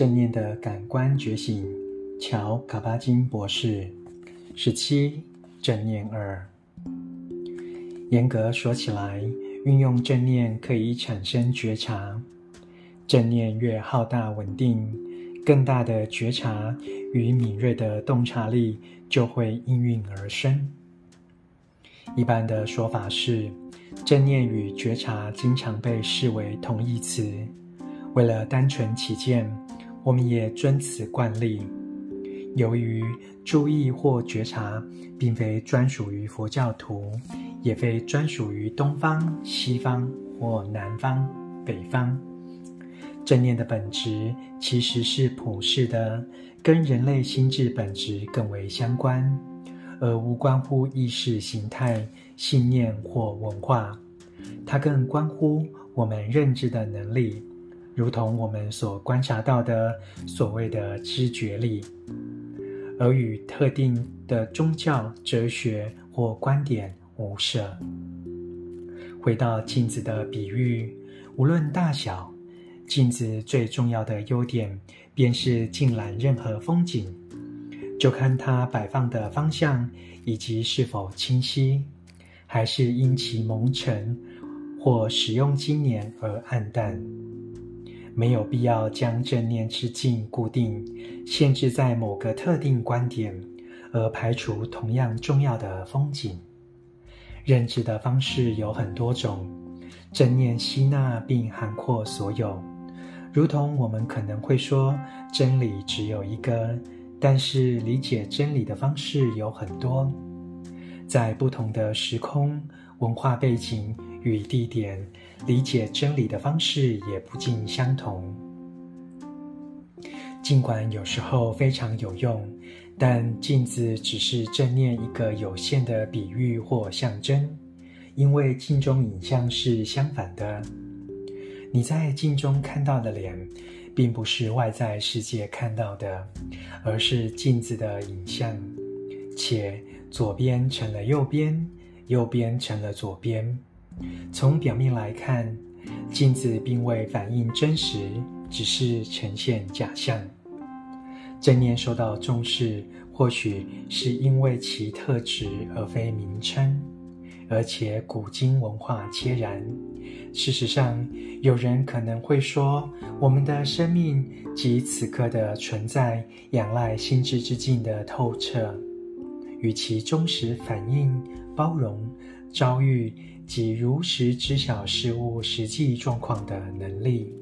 正念的感官觉醒，乔·卡巴金博士。十七，正念二。严格说起来，运用正念可以产生觉察。正念越浩大稳定，更大的觉察与敏锐的洞察力就会应运而生。一般的说法是，正念与觉察经常被视为同义词。为了单纯起见，我们也遵此惯例。由于注意或觉察并非专属于佛教徒，也非专属于东方、西方或南方、北方。正念的本质其实是普世的，跟人类心智本质更为相关，而无关乎意识形态、信念或文化。它更关乎我们认知的能力，如同我们所观察到的所谓的知觉力，而与特定的宗教、哲学或观点无涉。回到镜子的比喻，无论大小。镜子最重要的优点，便是尽览任何风景，就看它摆放的方向以及是否清晰，还是因其蒙尘或使用经年而暗淡。没有必要将正念之境固定，限制在某个特定观点，而排除同样重要的风景。认知的方式有很多种，正念吸纳并涵括所有。如同我们可能会说，真理只有一个，但是理解真理的方式有很多，在不同的时空、文化背景与地点，理解真理的方式也不尽相同。尽管有时候非常有用，但镜子只是正念一个有限的比喻或象征，因为镜中影像是相反的。你在镜中看到的脸，并不是外在世界看到的，而是镜子的影像。且左边成了右边，右边成了左边。从表面来看，镜子并未反映真实，只是呈现假象。正念受到重视，或许是因为其特质，而非名称。而且古今文化皆然。事实上，有人可能会说，我们的生命及此刻的存在，仰赖心智之镜的透彻，与其忠实反映、包容、遭遇及如实知晓事物实际状况的能力。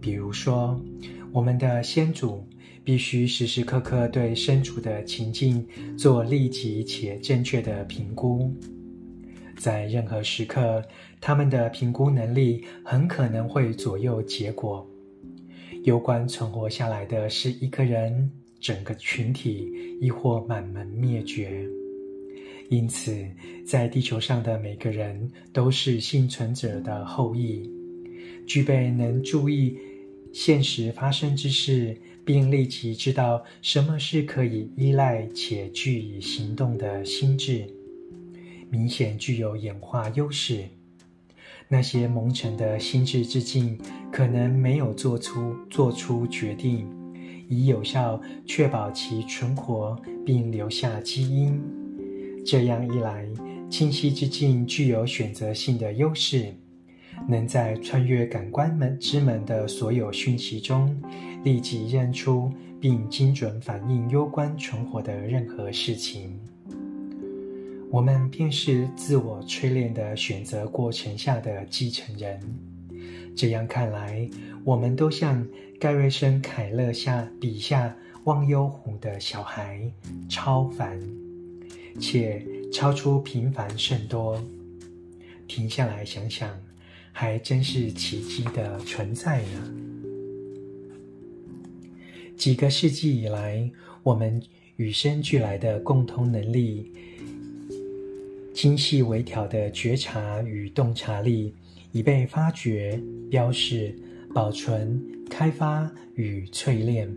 比如说，我们的先祖必须时时刻刻对身处的情境做立即且正确的评估。在任何时刻，他们的评估能力很可能会左右结果。攸关存活下来的是一个人、整个群体，亦或满门灭绝。因此，在地球上的每个人都是幸存者的后裔，具备能注意现实发生之事，并立即知道什么是可以依赖且据以行动的心智。明显具有演化优势。那些蒙尘的心智之镜，可能没有做出做出决定，以有效确保其存活并留下基因。这样一来，清晰之镜具有选择性的优势，能在穿越感官门之门的所有讯息中，立即认出并精准反映攸关存活的任何事情。我们便是自我淬炼的选择过程下的继承人。这样看来，我们都像盖瑞森·凯勒下笔下忘忧湖的小孩，超凡，且超出平凡甚多。停下来想想，还真是奇迹的存在呢。几个世纪以来，我们与生俱来的共同能力。精细微调的觉察与洞察力已被发掘、标示、保存、开发与淬炼，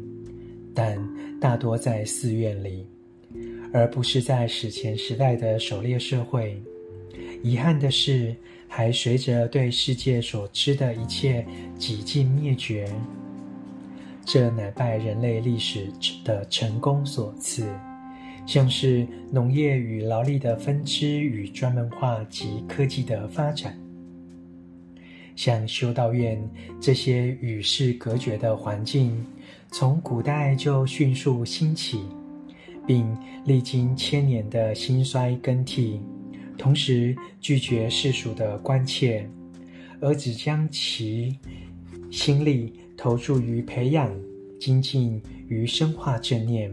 但大多在寺院里，而不是在史前时代的狩猎社会。遗憾的是，还随着对世界所知的一切几近灭绝。这乃拜人类历史的成功所赐。像是农业与劳力的分支与专门化及科技的发展，像修道院这些与世隔绝的环境，从古代就迅速兴起，并历经千年的兴衰更替，同时拒绝世俗的关切，而只将其心力投注于培养、精进与深化正念。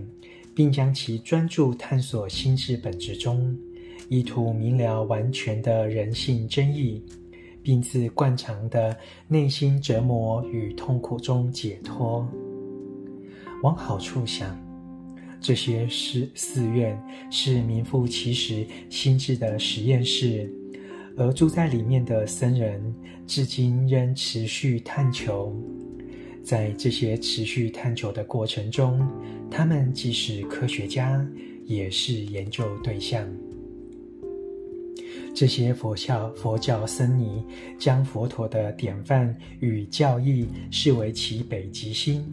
并将其专注探索心智本质中，意图明了完全的人性真意，并自惯常的内心折磨与痛苦中解脱。往好处想，这些寺寺院是名副其实心智的实验室，而住在里面的僧人至今仍持续探求。在这些持续探求的过程中，他们既是科学家，也是研究对象。这些佛教佛教僧尼将佛陀的典范与教义视为其北极星。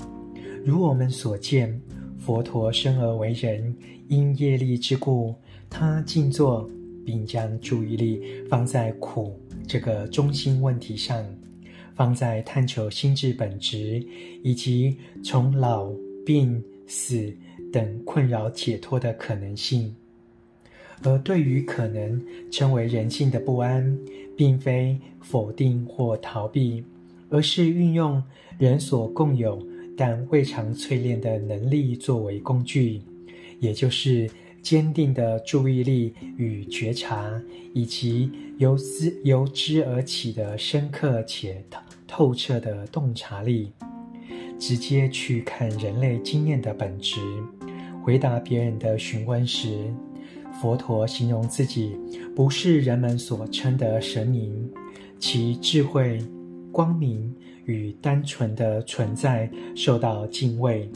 如我们所见，佛陀生而为人，因业力之故，他静坐，并将注意力放在苦这个中心问题上。放在探求心智本质，以及从老、病、死等困扰解脱的可能性。而对于可能称为人性的不安，并非否定或逃避，而是运用人所共有但未尝淬炼的能力作为工具，也就是坚定的注意力与觉察，以及由思由之而起的深刻且透彻的洞察力，直接去看人类经验的本质。回答别人的询问时，佛陀形容自己不是人们所称的神明，其智慧、光明与单纯的存在受到敬畏，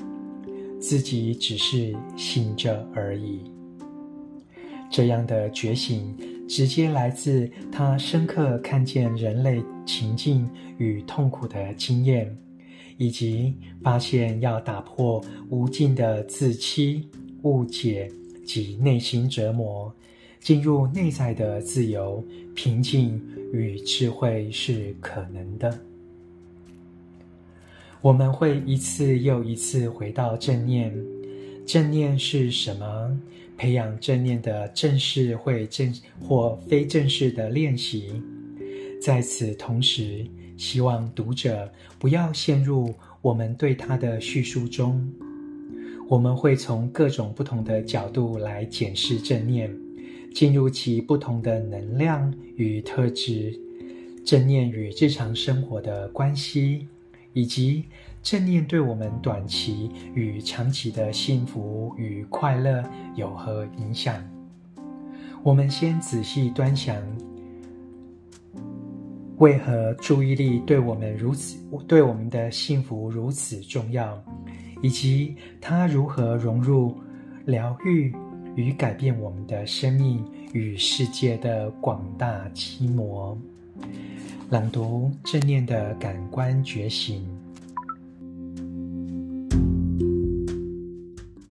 自己只是醒着而已。这样的觉醒，直接来自他深刻看见人类情境与痛苦的经验，以及发现要打破无尽的自欺、误解及内心折磨，进入内在的自由、平静与智慧是可能的。我们会一次又一次回到正念。正念是什么？培养正念的正式会正或非正式的练习，在此同时，希望读者不要陷入我们对它的叙述中。我们会从各种不同的角度来检视正念，进入其不同的能量与特质，正念与日常生活的关系，以及。正念对我们短期与长期的幸福与快乐有何影响？我们先仔细端详，为何注意力对我们如此，对我们的幸福如此重要，以及它如何融入疗愈与改变我们的生命与世界的广大基模。朗读正念的感官觉醒。